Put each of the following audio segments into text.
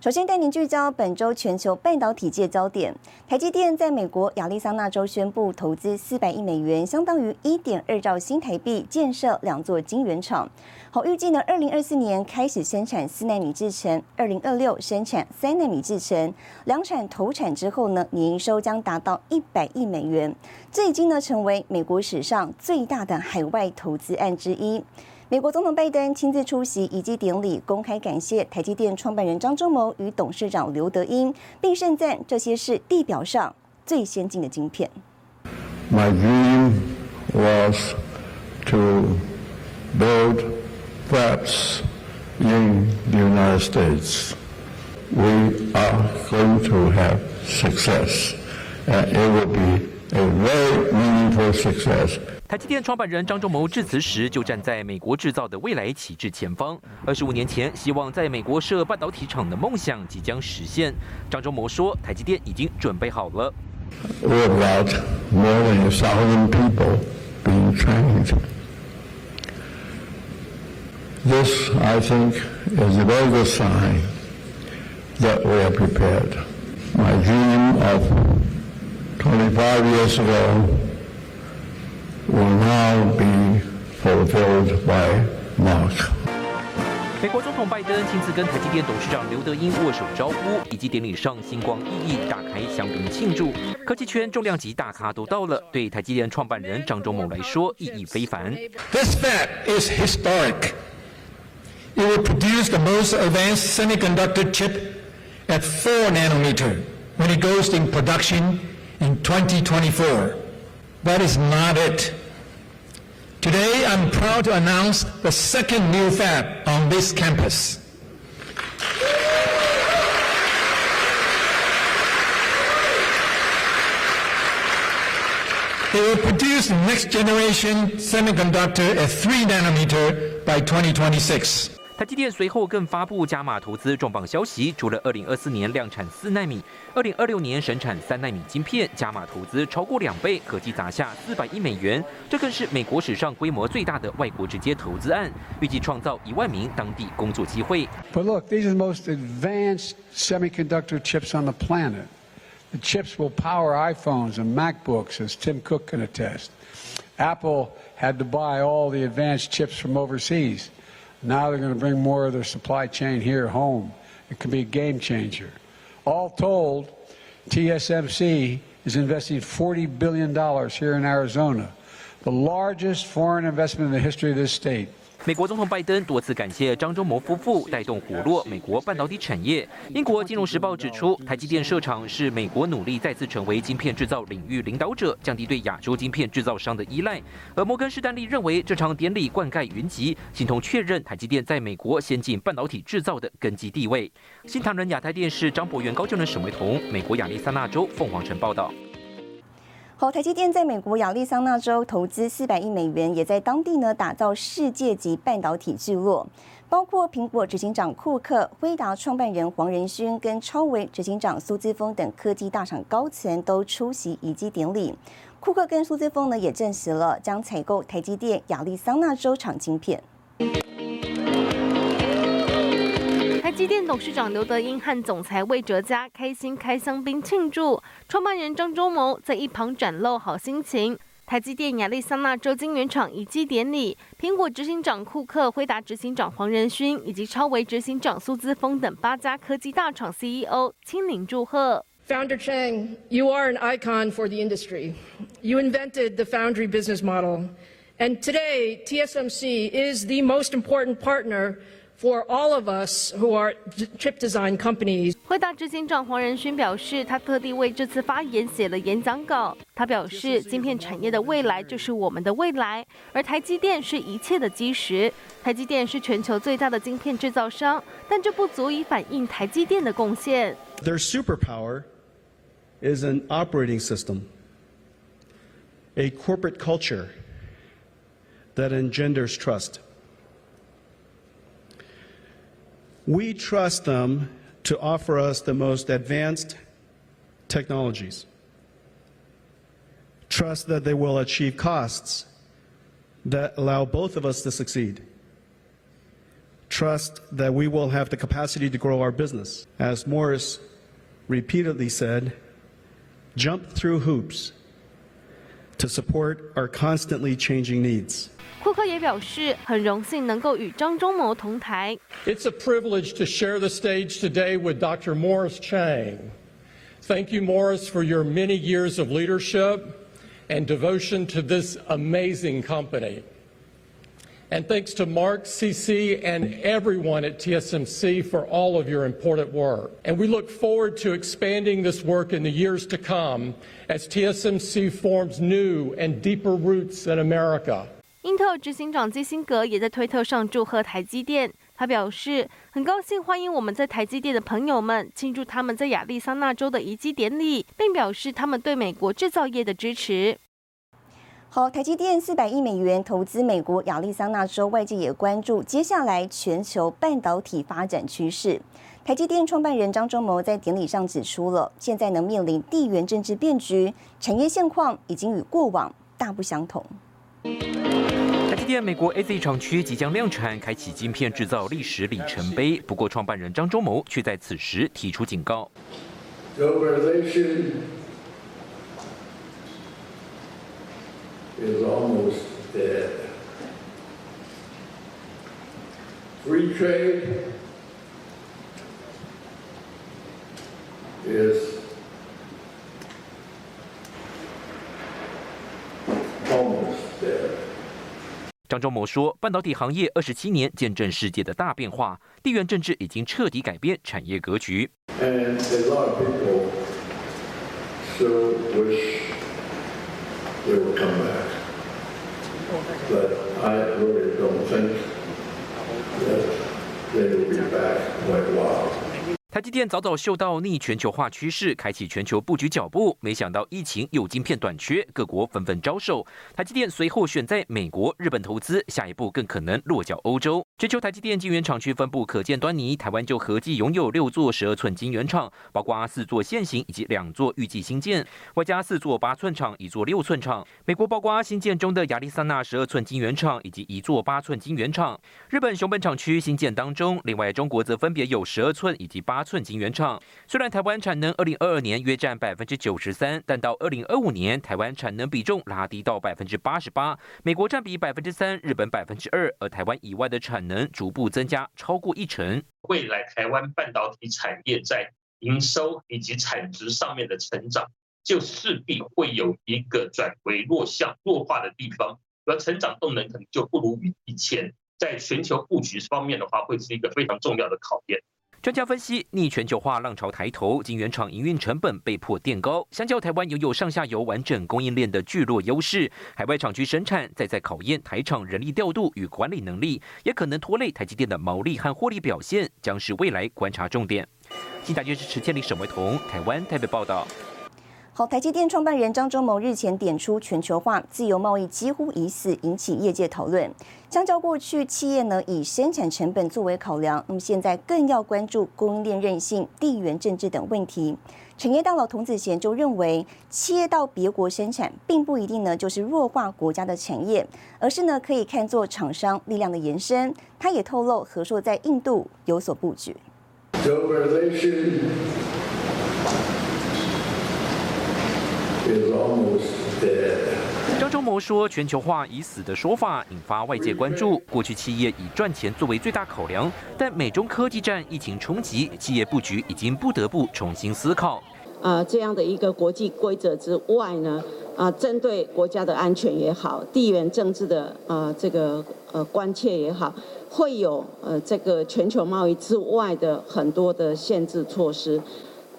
首先带您聚焦本周全球半导体界焦点。台积电在美国亚利桑那州宣布投资四百亿美元，相当于一点二兆新台币，建设两座晶圆厂。好，预计呢，二零二四年开始生产四纳米制程，二零二六生产三纳米制程。两产投产之后呢，年营收将达到一百亿美元。这已经呢成为美国史上最大的海外投资案之一。美国总统拜登亲自出席以及典礼，公开感谢台积电创办人张忠谋与董事长刘德英，并盛赞这些是地表上最先进的晶片。My dream was to build fabs in the United States. We are going to have success, and it will be a very meaningful success. 台积电创办人张忠谋致辞时，就站在美国制造的未来旗帜前方。二十五年前，希望在美国设半导体厂的梦想即将实现。张忠谋说：“台积电已经准备好了。” Will now be fulfilled by Mark. 美国总统拜登亲自跟台积电董事长刘德英握手招呼，以及典礼上星光熠熠，打开香槟庆祝。科技圈重量级大咖都到了，对台积电创办人张忠谋来说意义非凡。This fab is historic. It will produce the most advanced semiconductor chip at 4 nanometer when it goes in production in 2024. That is not it. Today, I'm proud to announce the second new fab on this campus. It will produce next generation semiconductor at 3 nanometer by 2026. 台积电随后更发布加码投资重磅消息，除了二零二四年量产四纳米，二零二六年生产三纳米晶片，加码投资超过两倍，合计砸下四百亿美元。这更是美国史上规模最大的外国直接投资案，预计创造一万名当地工作机会。But look, these are the most advanced semiconductor chips on the planet. The chips will power iPhones and MacBooks, as Tim Cook can attest. Apple had to buy all the advanced chips from overseas. Now they're going to bring more of their supply chain here home. It could be a game changer. All told, TSMC is investing $40 billion here in Arizona, the largest foreign investment in the history of this state. 美国总统拜登多次感谢张忠谋夫妇带动活络美国半导体产业。英国金融时报指出，台积电设厂是美国努力再次成为晶片制造领域领导者，降低对亚洲晶片制造商的依赖。而摩根士丹利认为，这场典礼灌溉云集，形同确认台积电在美国先进半导体制造的根基地位。新唐人亚太电视张博元、高就能、沈维彤，美国亚利桑那州凤凰城报道。好，台积电在美国亚利桑那州投资四百亿美元，也在当地呢打造世界级半导体聚落，包括苹果执行长库克、辉达创办人黄仁勋跟超维执行长苏姿峰等科技大厂高层都出席移机典礼。库克跟苏姿峰呢也证实了将采购台积电亚利桑那州厂晶片。台积电董事长刘德英和总裁魏哲嘉开心开香槟庆祝，创办人张忠谋在一旁展露好心情。台积电亚利桑那州晶圆厂移机典礼，苹果执行长库克、辉达执行长黄仁勋以及超维执行长苏姿峰等八家科技大厂 CEO 亲临祝贺。Founder Chang, you are an icon for the industry. You invented the foundry business model. And today, TSMC is the most important partner for all of us who are chip design companies. 辉达执行长黄仁勋表示，他特地为这次发言写了演讲稿。他表示，晶片产业的未来就是我们的未来，而台积电是一切的基石。台积电是全球最大的晶片制造商，但这不足以反映台积电的贡献。Their superpower is an operating system, a corporate culture, that engenders trust. We trust them to offer us the most advanced technologies. Trust that they will achieve costs that allow both of us to succeed. Trust that we will have the capacity to grow our business. As Morris repeatedly said, jump through hoops to support our constantly changing needs. 库克也表示，很荣幸能够与张忠谋同台。It's a privilege to share the stage today with Dr. Morris Chang. Thank you, Morris, for your many years of leadership and devotion to this amazing company. And thanks to Mark, CC, and everyone at TSMC for all of your important work. And we look forward to expanding this work in the years to come as TSMC forms new and deeper roots in America. 英特尔执行长基辛格也在推特上祝贺台积电。他表示，很高兴欢迎我们在台积电的朋友们，庆祝他们在亚利桑那州的移机典礼，并表示他们对美国制造业的支持。好，台积电四百亿美元投资美国亚利桑那州，外界也关注接下来全球半导体发展趋势。台积电创办人张忠谋在典礼上指出了，现在能面临地缘政治变局，产业现况已经与过往大不相同。台积电美国 A Z 厂区即将量产，开启晶片制造历史里程碑。不过，创办人张忠谋却在此时提出警告张忠谋说，半导体行业二十七年见证世界的大变化，地缘政治已经彻底改变产业格局 a lot of people still wish they would come back. But I really don't think that they will be back quite a while. 台积电早早嗅到逆全球化趋势，开启全球布局脚步。没想到疫情有晶片短缺，各国纷纷招手。台积电随后选在美国、日本投资，下一步更可能落脚欧洲。全球台积电晶圆厂区分布可见端倪，台湾就合计拥有六座十二寸晶圆厂，包括四座现行以及两座预计新建，外加四座八寸厂、一座六寸厂。美国包括新建中的亚利桑那十二寸晶圆厂以及一座八寸晶圆厂。日本熊本厂区新建当中，另外中国则分别有十二寸以及八寸晶圆厂。虽然台湾产能二零二二年约占百分之九十三，但到二零二五年，台湾产能比重拉低到百分之八十八，美国占比百分之三，日本百分之二，而台湾以外的产能逐步增加超过一成。未来台湾半导体产业在营收以及产值上面的成长，就势必会有一个转为弱项、弱化的地方，而成长动能可能就不如以前。在全球布局方面的话，会是一个非常重要的考验。专家分析，逆全球化浪潮抬头，晶圆厂营运成本被迫垫高。相较台湾拥有上下游完整供应链的聚落优势，海外厂区生产再在考验台厂人力调度与管理能力，也可能拖累台积电的毛利和获利表现，将是未来观察重点。新台军事池千里、沈维彤，台湾台北报道。好，台积电创办人张忠谋日前点出全球化、自由贸易几乎已死，引起业界讨论。相较过去，企业呢以生产成本作为考量，那么现在更要关注供应链韧性、地缘政治等问题。产业大佬童子贤就认为，企业到别国生产，并不一定呢就是弱化国家的产业，而是呢可以看作厂商力量的延伸。他也透露，和硕在印度有所布局。Globalization is almost dead. 张忠谋说：“全球化已死的说法引发外界关注。过去企业以赚钱作为最大考量，但美中科技战、疫情冲击，企业布局已经不得不重新思考。呃，这样的一个国际规则之外呢，啊，针对国家的安全也好，地缘政治的呃这个呃关切也好，会有呃这个全球贸易之外的很多的限制措施，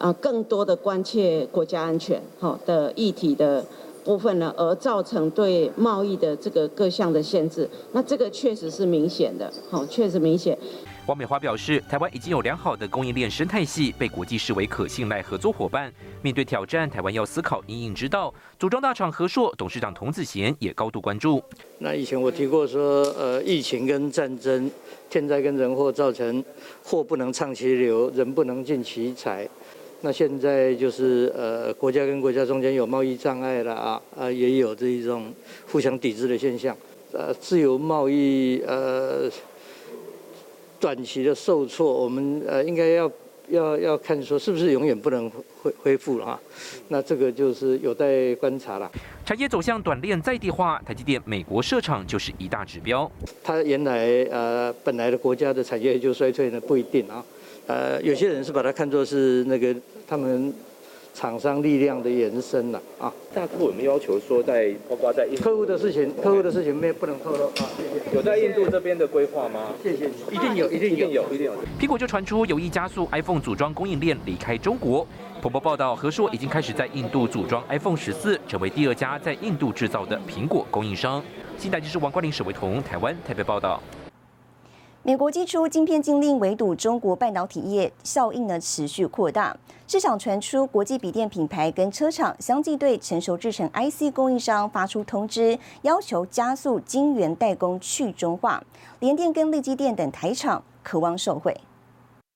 啊，更多的关切国家安全好的议题的。”部分呢，而造成对贸易的这个各项的限制，那这个确实是明显的，好，确实明显。王美华表示，台湾已经有良好的供应链生态系，被国际视为可信赖合作伙伴。面对挑战，台湾要思考应应之道。组装大厂和硕董事长童子贤也高度关注。那以前我提过说，呃，疫情跟战争、天灾跟人祸造成货不能畅其流，人不能尽其才。那现在就是呃，国家跟国家中间有贸易障碍了啊，啊，也有这一种互相抵制的现象。呃，自由贸易呃短期的受挫，我们呃应该要要要看说是不是永远不能恢恢复了啊？那这个就是有待观察了。产业走向短链在地化，台积电美国设厂就是一大指标。它原来呃本来的国家的产业就衰退呢，不一定啊。呃，有些人是把它看作是那个他们厂商力量的延伸了啊。大客户有没有要求说，在包括在客户的事情，客户的事情没不能透露啊。谢谢。有在印度这边的规划吗？谢谢你，一定有，一定有，一定有。苹果就传出有意加速 iPhone 组装供应链离开中国。彭博报道，和硕已经开始在印度组装 iPhone 十四，成为第二家在印度制造的苹果供应商。新台记者王冠林、沈维彤，台湾台北报道。美国寄出晶片禁令，围堵中国半导体业，效应呢持续扩大。市场传出，国际笔电品牌跟车厂相继对成熟制成 IC 供应商发出通知，要求加速晶圆代工去中化。联电跟立基电等台厂渴望受惠。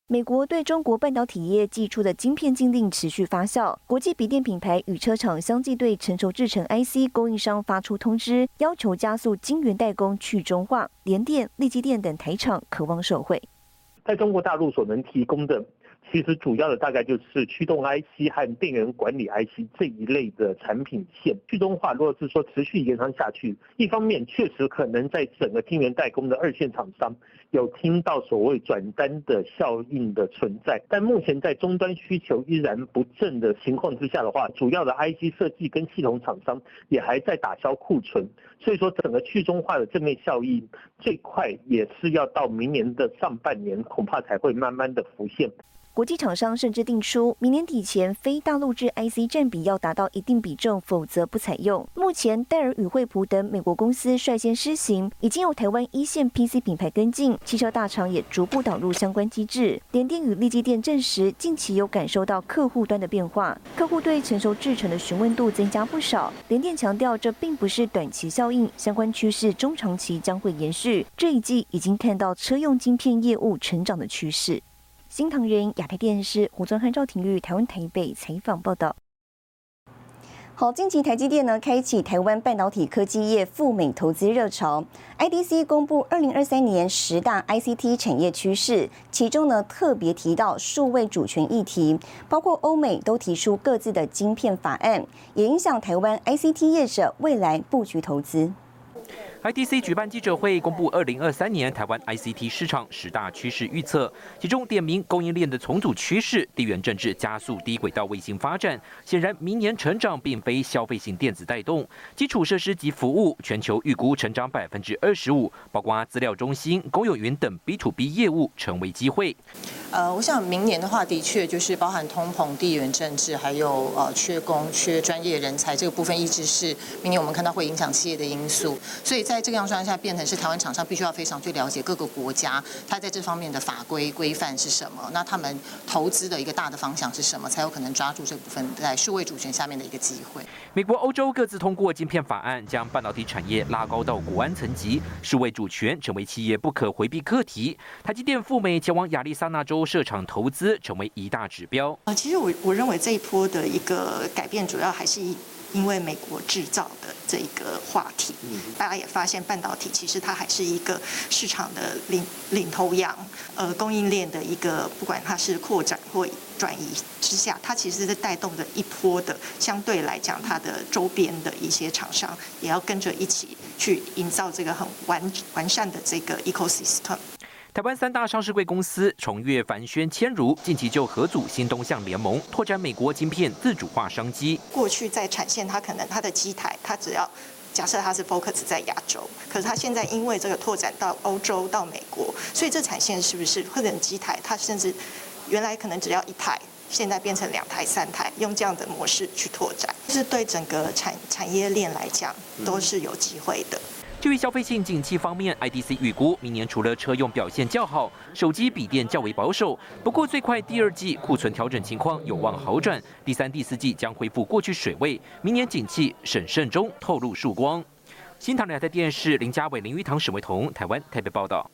美国对中国半导体业寄出的晶片禁令持续发酵，国际笔电品牌与车厂相继对成熟制成 IC 供应商发出通知，要求加速晶圆代工去中化。联电、立积电等台厂渴望受惠。在中国大陆所能提供的。其实主要的大概就是驱动 IC 和电源管理 IC 这一类的产品线去中化。如果是说持续延长下去，一方面确实可能在整个晶圆代工的二线厂商有听到所谓转单的效应的存在，但目前在终端需求依然不振的情况之下的话，主要的 IC 设计跟系统厂商也还在打消库存，所以说整个去中化的正面效益最快也是要到明年的上半年，恐怕才会慢慢的浮现。国际厂商甚至定出，明年底前非大陆制 IC 占比要达到一定比重，否则不采用。目前戴尔与惠普等美国公司率先施行，已经有台湾一线 PC 品牌跟进，汽车大厂也逐步导入相关机制。联电与立基电证实，近期有感受到客户端的变化，客户对成熟制程的询问度增加不少。联电强调，这并不是短期效应，相关趋势中长期将会延续。这一季已经看到车用晶片业务成长的趋势。新唐人亚太电视胡宗汉、赵廷玉台湾台北采访报道。好，近期台积电呢开启台湾半导体科技业赴美投资热潮。IDC 公布二零二三年十大 ICT 产业趋势，其中呢特别提到数位主权议题，包括欧美都提出各自的晶片法案，也影响台湾 ICT 业者未来布局投资。IDC 举办记者会，公布二零二三年台湾 ICT 市场十大趋势预测，其中点名供应链的重组趋势，地缘政治加速低轨道卫星发展。显然，明年成长并非消费性电子带动，基础设施及服务全球预估成长百分之二十五，包括资料中心、公有云等 B to B 业务成为机会。呃，我想明年的话，的确就是包含通膨、地缘政治，还有呃缺工、缺专业人才这个部分，一直是明年我们看到会影响企业的因素。所以在这个样状下，变成是台湾厂商必须要非常去了解各个国家，它在这方面的法规规范是什么，那他们投资的一个大的方向是什么，才有可能抓住这部分在数位主权下面的一个机会。美国、欧洲各自通过晶片法案，将半导体产业拉高到国安层级，数位主权成为企业不可回避课题。台积电赴美前往亚利桑那州设厂投资，成为一大指标。啊，其实我我认为这一波的一个改变，主要还是以。因为美国制造的这个话题，大家也发现半导体其实它还是一个市场的领领头羊，呃，供应链的一个不管它是扩展或转移之下，它其实是带动着一波的，相对来讲它的周边的一些厂商也要跟着一起去营造这个很完完善的这个 ecosystem。台湾三大上市贵公司重越凡轩、千如近期就合组新东向联盟，拓展美国晶片自主化商机。过去在产线，它可能它的机台，它只要假设它是 focus 在亚洲，可是它现在因为这个拓展到欧洲、到美国，所以这产线是不是或者机台，它甚至原来可能只要一台，现在变成两台、三台，用这样的模式去拓展，是对整个产产业链来讲都是有机会的。至于消费性景气方面，IDC 预估明年除了车用表现较好，手机、笔电较为保守。不过最快第二季库存调整情况有望好转，第三、第四季将恢复过去水位。明年景气审慎中透露曙光。新唐人台电视林家伟、林玉堂、沈维彤，台湾台北报道。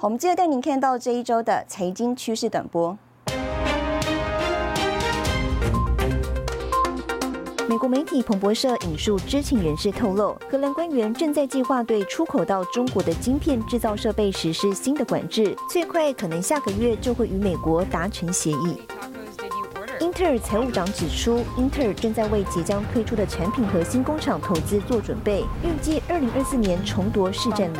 我们接着带您看到这一周的财经趋势短波。美国媒体彭博社引述知情人士透露，荷兰官员正在计划对出口到中国的晶片制造设备实施新的管制，最快可能下个月就会与美国达成协议。英特尔财务长指出，英特尔正在为即将推出的产品和新工厂投资做准备，预计二零二四年重夺市占率。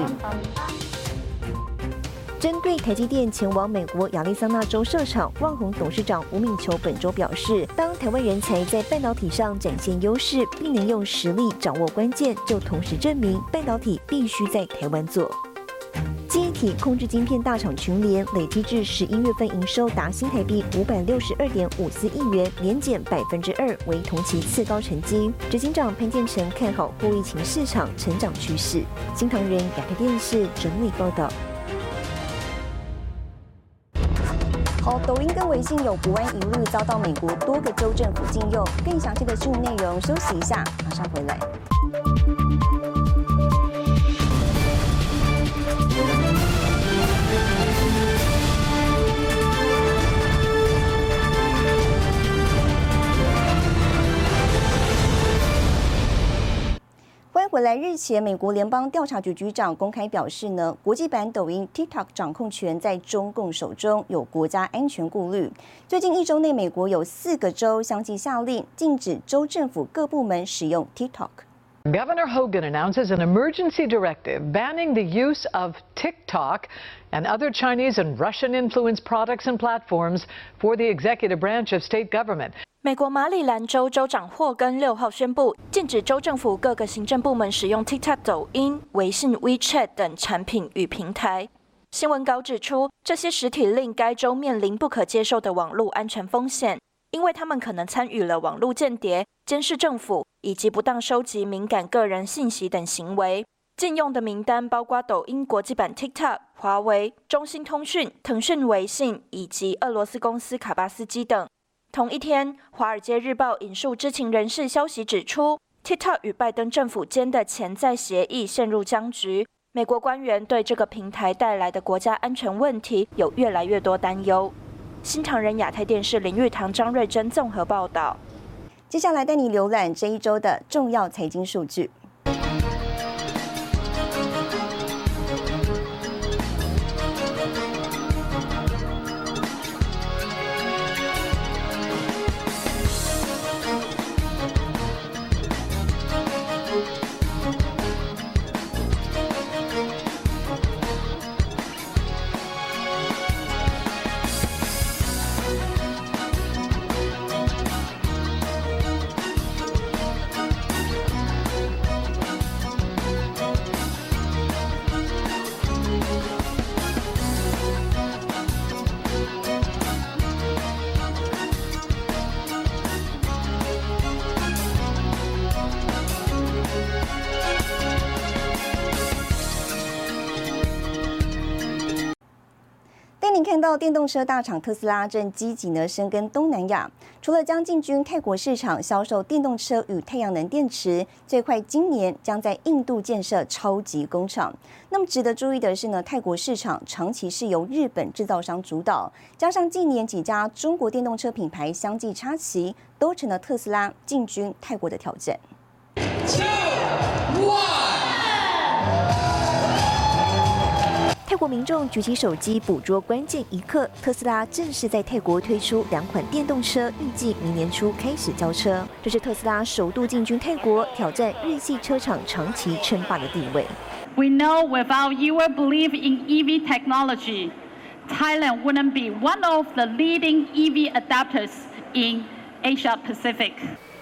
针对台积电前往美国亚利桑那州设厂，旺宏董事长吴敏球本周表示，当台湾人才在半导体上展现优势，并能用实力掌握关键，就同时证明半导体必须在台湾做。记忆体控制晶片大厂群联累计至十一月份营收达新台币五百六十二点五四亿元，年减百分之二，为同期次高成绩。执行长潘建成看好后疫情市场成长趋势。新唐人亚太电视整理报道。抖音跟微信有国安疑虑，遭到美国多个州政府禁用。更详细的新闻内容，休息一下，马上回来。回来日前，美国联邦调查局局长公开表示呢，国际版抖音 TikTok 掌控权在中共手中，有国家安全顾虑。最近一周内，美国有四个州相继下令禁止州政府各部门使用 TikTok。Governor Hogan announces an emergency directive banning the use of TikTok and other Chinese and Russian influenced products and platforms for the executive branch of state government. 美国马里兰州州长霍根六号宣布，禁止州政府各个行政部门使用 TikTok、抖音、微信、WeChat 等产品与平台。新闻稿指出，这些实体令该州面临不可接受的网络安全风险， 因为他们可能参与了网络间谍、监视政府以及不当收集敏感个人信息等行为。禁用的名单包括抖音国际版 TikTok、华为、中兴通讯、腾讯微信以及俄罗斯公司卡巴斯基等。同一天，《华尔街日报》引述知情人士消息指出，TikTok 与拜登政府间的潜在协议陷入僵局。美国官员对这个平台带来的国家安全问题有越来越多担忧。新唐人亚太电视林玉堂、张瑞珍综合报道。接下来带你浏览这一周的重要财经数据。电动车大厂特斯拉正积极呢深耕东南亚，除了将进军泰国市场销售电动车与太阳能电池，最快今年将在印度建设超级工厂。那么值得注意的是呢，泰国市场长期是由日本制造商主导，加上近年几家中国电动车品牌相继插旗，都成了特斯拉进军泰国的挑战。泰国民众举起手机捕捉关键一刻，特斯拉正式在泰国推出两款电动车，预计明年初开始交车。这是特斯拉首度进军泰国，挑战日系车厂长期称霸的地位。We know without your belief in EV technology, Thailand wouldn't be one of the leading EV adapters in Asia Pacific.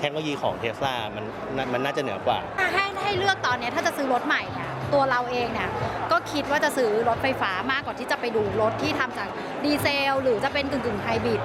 เทคโนโลยีของเทสลามันมันน่าจะเหนือกว่า ถ้าให้ให้เลือกตอนนี้ถ้าจะซื้อรถใหม่เนี่ยตัวเราเองเนี่ยก็คิดว่าจะซื้อรถไฟฟ้ามากกว่าที่จะไปดูรถที่ทำจากดีเซล หรือจะเป็นกึ่งกึ่งไฮบริด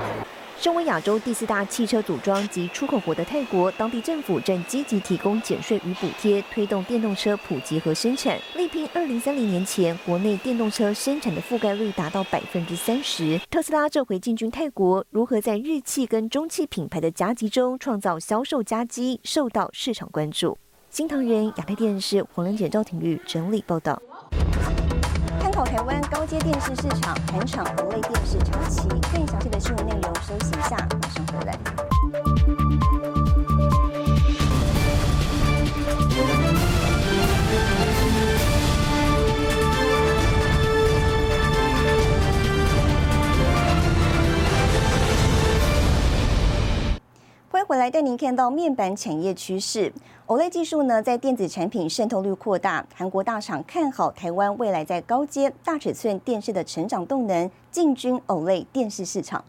身为亚洲第四大汽车组装及出口国的泰国，当地政府正积极提供减税与补贴，推动电动车普及和生产，力拼二零三零年前国内电动车生产的覆盖率达到百分之三十。特斯拉这回进军泰国，如何在日系跟中汽品牌的夹击中创造销售佳绩，受到市场关注。新唐人亚太电视黄玲姐、赵廷玉整理报道。台湾高阶电视市场，全厂同类电视长期。更详细的新闻内容，休息一下，马上回来。回来，带您看到面板产业趋势。OLED 技术呢，在电子产品渗透率扩大。韩国大厂看好台湾未来在高阶大尺寸电视的成长动能，进军 OLED 电视市场。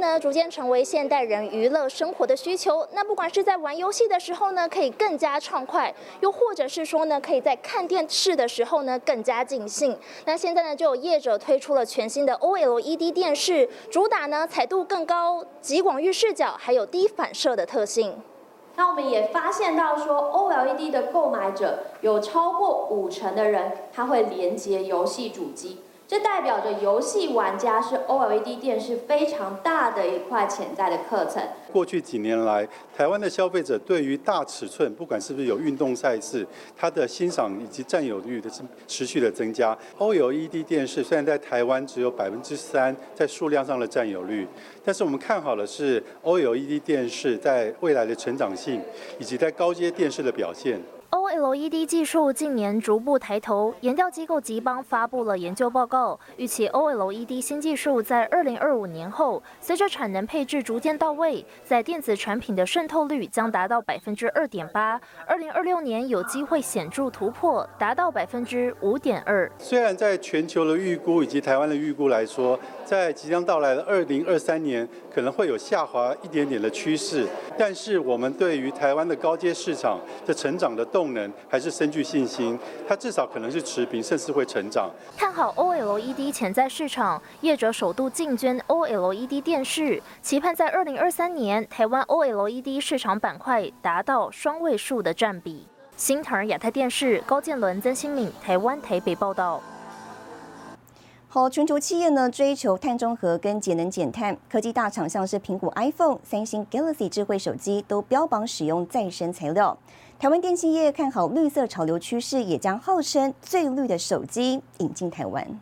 呢，逐渐成为现代人娱乐生活的需求。那不管是在玩游戏的时候呢，可以更加畅快；又或者是说呢，可以在看电视的时候呢，更加尽兴。那现在呢，就有业者推出了全新的 OLED 电视，主打呢彩度更高、极广域视角，还有低反射的特性。那我们也发现到说，OLED 的购买者有超过五成的人，他会连接游戏主机。这代表着游戏玩家是 OLED 电视非常大的一块潜在的课程。过去几年来，台湾的消费者对于大尺寸，不管是不是有运动赛事，它的欣赏以及占有率的是持续的增加。OLED 电视虽然在台湾只有百分之三在数量上的占有率，但是我们看好的是 OLED 电视在未来的成长性，以及在高阶电视的表现。OLED 技术近年逐步抬头，研调机构吉邦发布了研究报告，预期 OLED 新技术在2025年后，随着产能配置逐渐到位，在电子产品的渗透率将达到百分之二点八，二零二六年有机会显著突破，达到百分之五点二。虽然在全球的预估以及台湾的预估来说，在即将到来的二零二三年可能会有下滑一点点的趋势，但是我们对于台湾的高阶市场的成长的动能还是深具信心，它至少可能是持平，甚至会成长。看好 OLED 潜在市场，业者首度进军 OLED 电视，期盼在二零二三年台湾 OLED 市场板块达到双位数的占比。新唐人亚太电视高建伦、曾新敏，台湾台北报道。好，全球企业呢追求碳中和跟节能减碳，科技大厂像是苹果 iPhone、三星 Galaxy 智慧手机都标榜使用再生材料。台湾电信业看好绿色潮流趋势，也将号称最绿的手机引进台湾。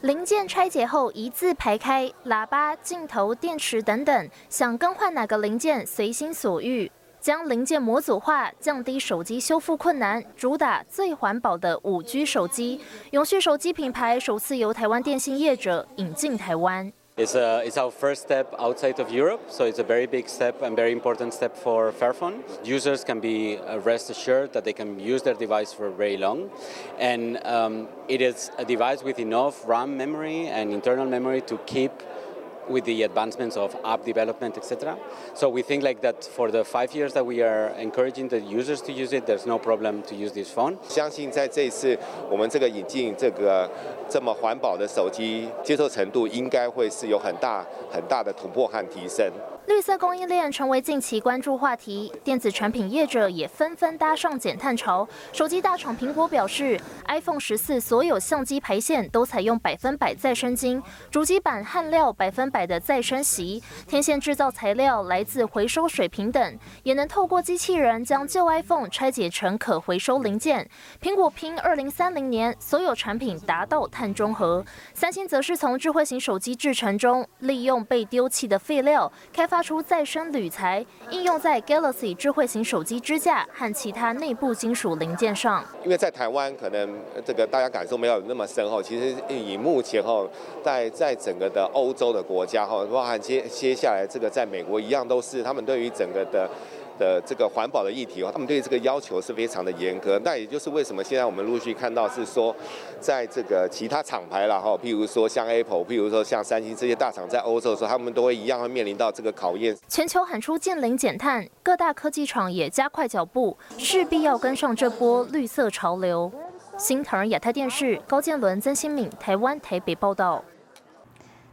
零件拆解后一字排开，喇叭、镜头、电池等等，想更换哪个零件随心所欲。将零件模组化，降低手机修复困难，主打最环保的五 G 手机。永续手机品牌首次由台湾电信业者引进台湾。It's, a, it's our first step outside of Europe, so it's a very big step and very important step for Fairphone. Users can be uh, rest assured that they can use their device for very long, and um, it is a device with enough RAM memory and internal memory to keep with the advancements of app development, etc. So we think like that for the five years that we are encouraging the users to use it, there's no problem to use this phone. 相信在这一次我们这个引进这个这么环保的手机，接受程度应该会是有很大很大的突破和提升。 绿色供应链成为近期关注话题，电子产品业者也纷纷搭上减碳潮。手机大厂苹果表示，iPhone 十四所有相机排线都采用百分百再生金，主机板焊料百分百的再生锡，天线制造材料来自回收水平等，也能透过机器人将旧 iPhone 拆解成可回收零件。苹果拼二零三零年所有产品达到碳中和，三星则是从智慧型手机制成中利用被丢弃的废料开发。发出再生铝材，应用在 Galaxy 智慧型手机支架和其他内部金属零件上。因为在台湾，可能这个大家感受没有那么深厚。其实以目前哈，在在整个的欧洲的国家哈，包含接接下来这个在美国一样，都是他们对于整个的的这个环保的议题哦，他们对这个要求是非常的严格。那也就是为什么现在我们陆续看到是说，在这个其他厂牌啦哈，譬如说像 Apple，譬如说像三星这些大厂在欧洲的时候，他们都会一样会面临到这个考验。全球喊出近零减碳，各大科技厂也加快脚步，势必要跟上这波绿色潮流。新唐人亚太电视高建伦、曾新敏，台湾台北报道。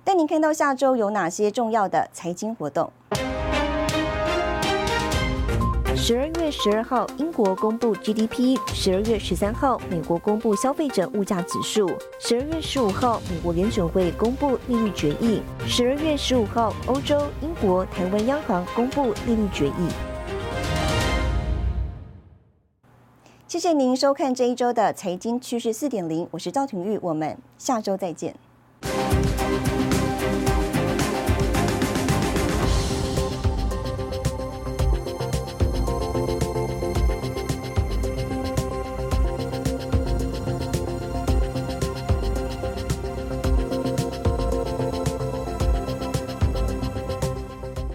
带您看到下周有哪些重要的财经活动。十二月十二号，英国公布 GDP；十二月十三号，美国公布消费者物价指数；十二月十五号，美国联准会公布利率决议；十二月十五号，欧洲、英国、台湾央行公布利率决议。谢谢您收看这一周的财经趋势四点零，我是赵廷玉，我们下周再见。